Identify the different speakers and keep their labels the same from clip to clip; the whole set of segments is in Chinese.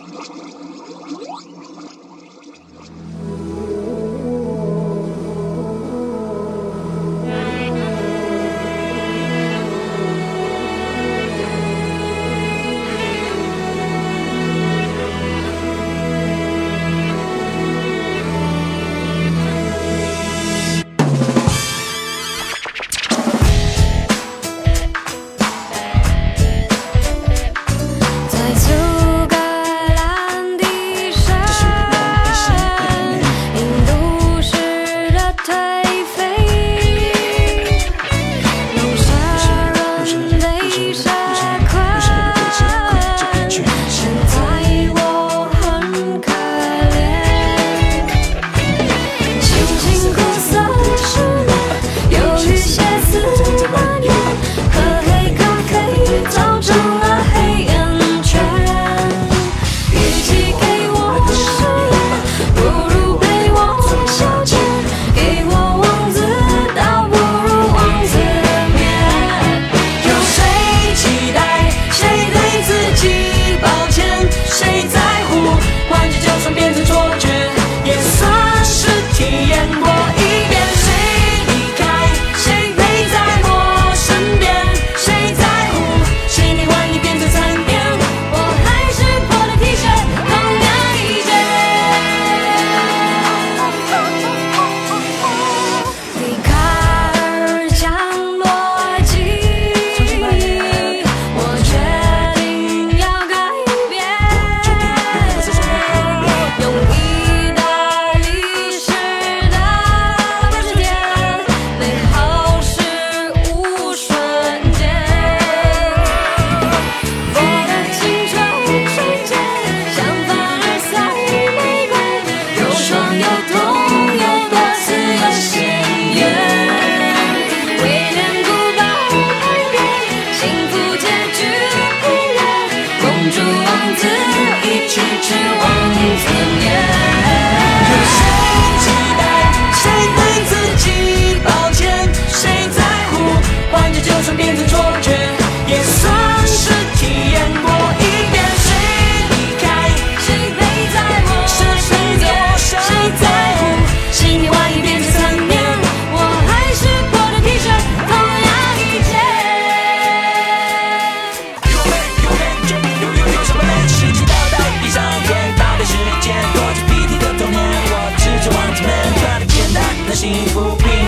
Speaker 1: あれ?我又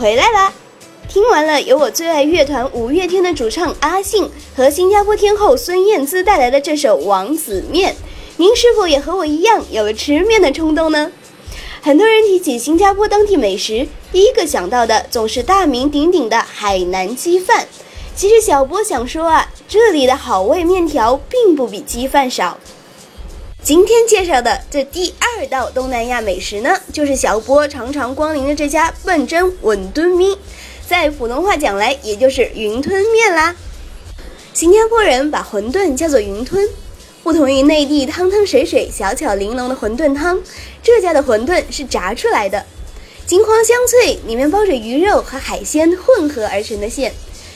Speaker 1: 回来啦！听完了由我最爱乐团五月天的主唱阿信和新加坡天后孙燕姿带来的这首《王子面》，您是否也和我一样有了吃面的冲动呢？很多人提起新加坡当地美食，第一个想到的总是大名鼎鼎的海南鸡饭。其实小波想说啊，这里的好味面条并不比鸡饭少。今天介绍的这第二道东南亚美食呢，就是小波常常光临的这家笨蒸稳敦咪，在普通话讲来，也就是云吞面啦。新加坡人把馄饨叫做云吞，不同于内地汤汤水水、小巧玲珑的馄饨汤，这家的馄饨是炸出来的。
Speaker 2: 金黄香脆，里面包着鱼肉和海鲜混合而成的馅。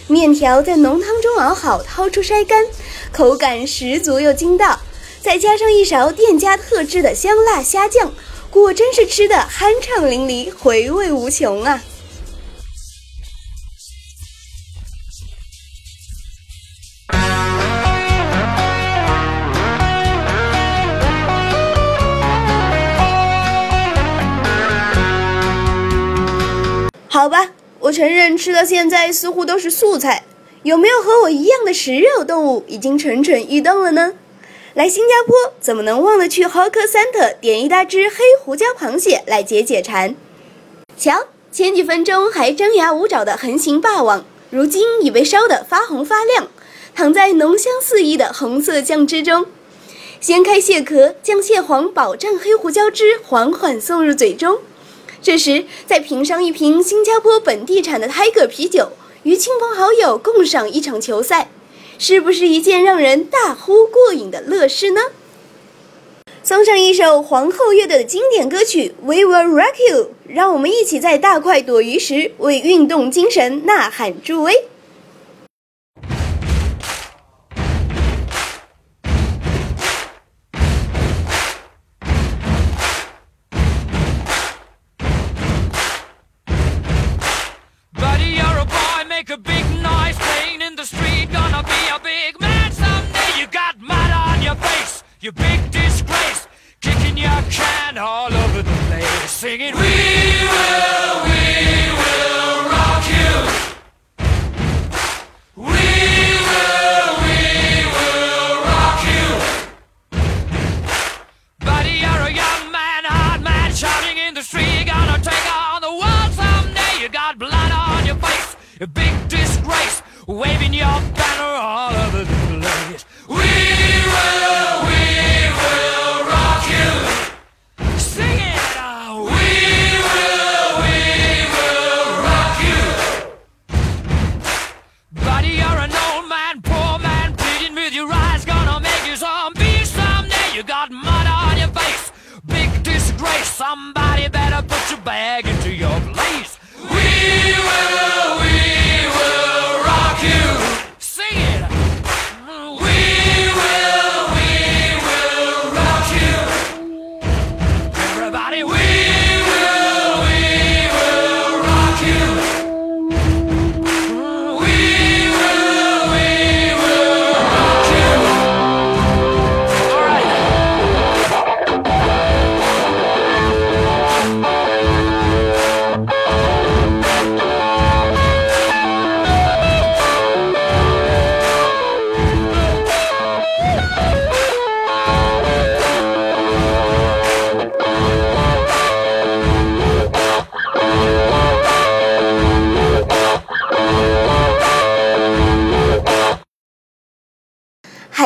Speaker 2: 面条在浓汤中熬好，掏出筛干，口感十足又筋道。再加上一勺店家特制的香辣虾酱，果真是吃的酣畅淋漓，回味无穷啊！好吧，我承认吃到现在似乎都是素菜。有没有和我一样的食肉动物已经蠢蠢欲动了呢？来新加坡怎么能忘了去 Hawker Center 点一大只黑胡椒螃蟹来解解馋？瞧，前几分钟还张牙舞爪的横行霸王，如今已被烧得发红发亮，躺在浓香四溢的红色酱汁中。掀开蟹壳，将蟹黄饱蘸黑胡椒汁缓缓送入嘴中。这时，再品上一瓶新加坡本地产的 Tiger 啤酒，与亲朋好友共赏一场球赛，是不是一件让人大呼过瘾的乐事呢？送上一首皇后乐队的经典歌曲《We Will Rock You》，让我们一起在大快朵颐时为运动精神呐喊助威。
Speaker 3: All over the place, singing, We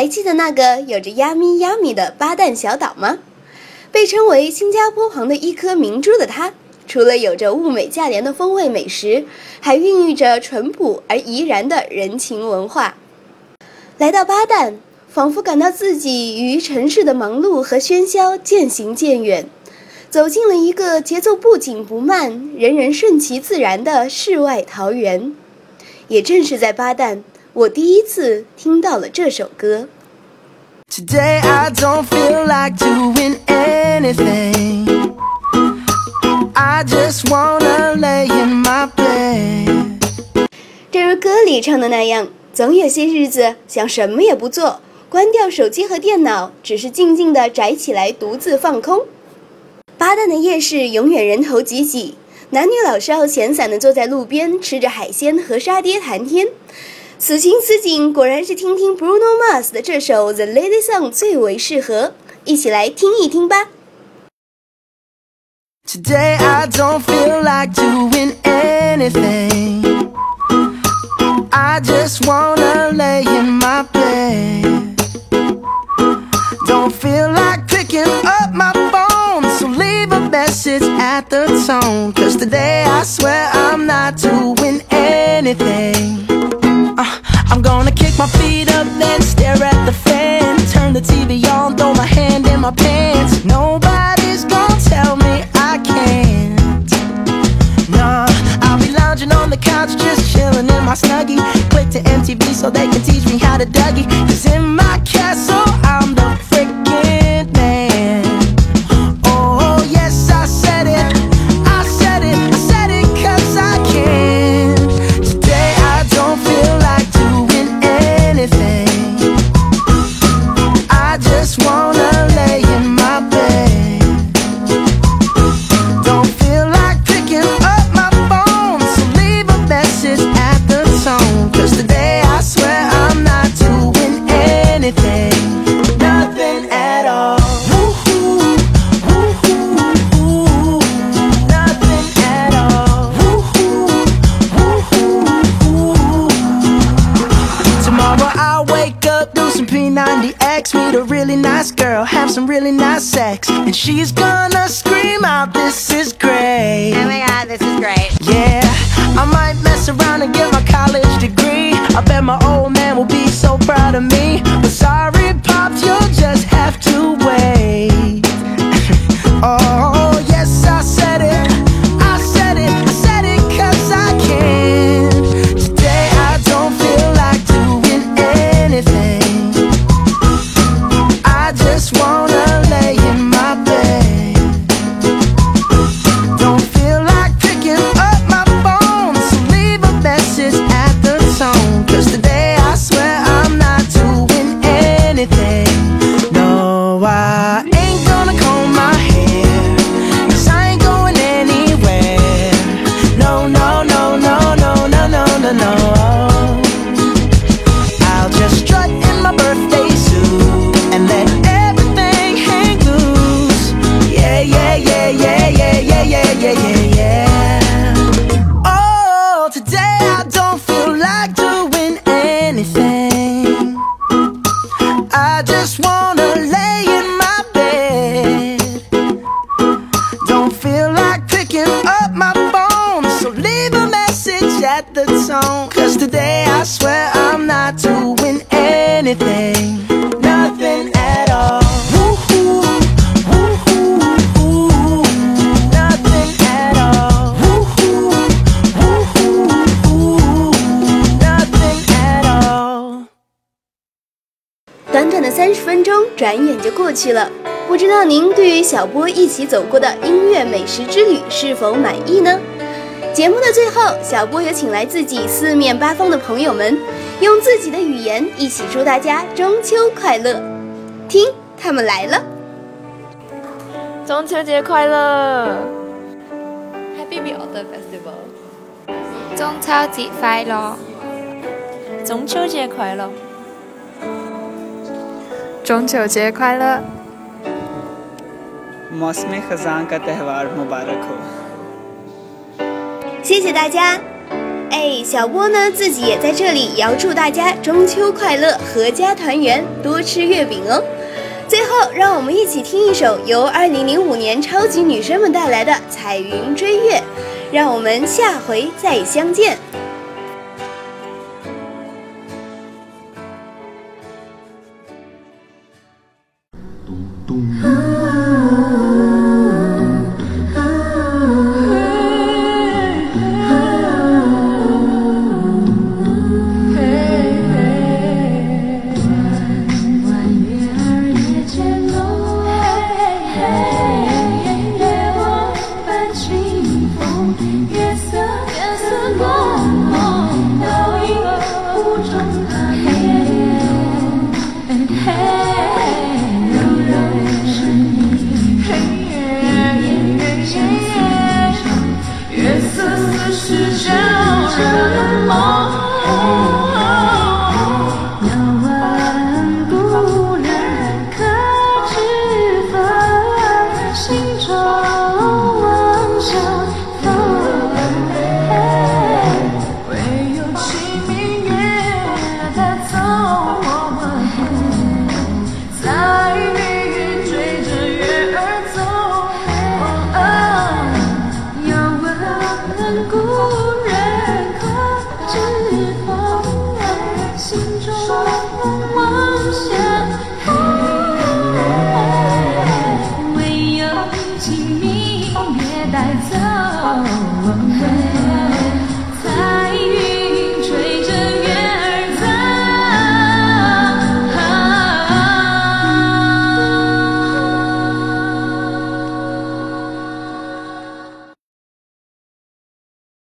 Speaker 2: 记得那个有着“呀咪呀咪”的巴旦小岛吗？被称为新加坡旁的一颗明珠的它，除了有着物美价廉的风味美食，还孕育着淳朴而怡然的人情文化。来到巴旦，仿佛感到自己与城市的忙碌和喧嚣渐行渐远，走进了一个节奏不紧不慢、人人顺其自然的世外桃源。也正是在巴旦。我第一次听到了这首歌。
Speaker 4: Today I don't feel like doing anything. I just wanna lay in my bed.
Speaker 2: 正如歌里唱的那样，总有些日子想什么也不做，关掉手机和电脑，只是静静地宅起来，独自放空。巴旦的夜市永远人头挤挤，男女老少闲散地坐在路边，吃着海鲜和沙爹谈天。此情此景，果然是听听 Bruno Mars 的这首《The Lady Song》最为适合。一起来听一听吧。
Speaker 4: Today I don't feel like doing anything. I just wanna lay in my bed. Don't feel like picking up my phone, so leave a message at the tone. Cause today I swear I'm not doing anything. My feet up, then stare at the fan. Turn the TV on, throw my hand in my pants. Nobody's gonna tell me I can't. Nah, I'll be lounging on the couch, just chilling in my snuggie. Click to MTV so they can teach me how to Dougie. Cause in my castle, I'm the this is great. Yeah, I might mess around and get my college degree. I bet my old man will be so proud of me. But sorry, yeah, yeah,
Speaker 1: 转眼就过去了。不知道您对于小波一起走过的音乐美食之旅是否满意呢？节目的最后，小波有请来自己四面八方的朋友们，用自己的语言一起祝大家中秋快乐。听，他们来了。
Speaker 5: 中秋节快乐
Speaker 6: ！Happy Mid Autumn Festival。
Speaker 7: 中秋节快乐！
Speaker 5: 中秋节快乐！
Speaker 7: 中秋节快乐！
Speaker 8: मौसम ख़ज़ां का त्यौहार मुबारक हो
Speaker 1: 谢谢大家。哎，小波呢自己也在这里，也要祝大家中秋快乐，阖家团圆，多吃月饼哦。最后，让我们一起听一首由2005年超级女生们带来的《彩云追月》，让我们下回再相见。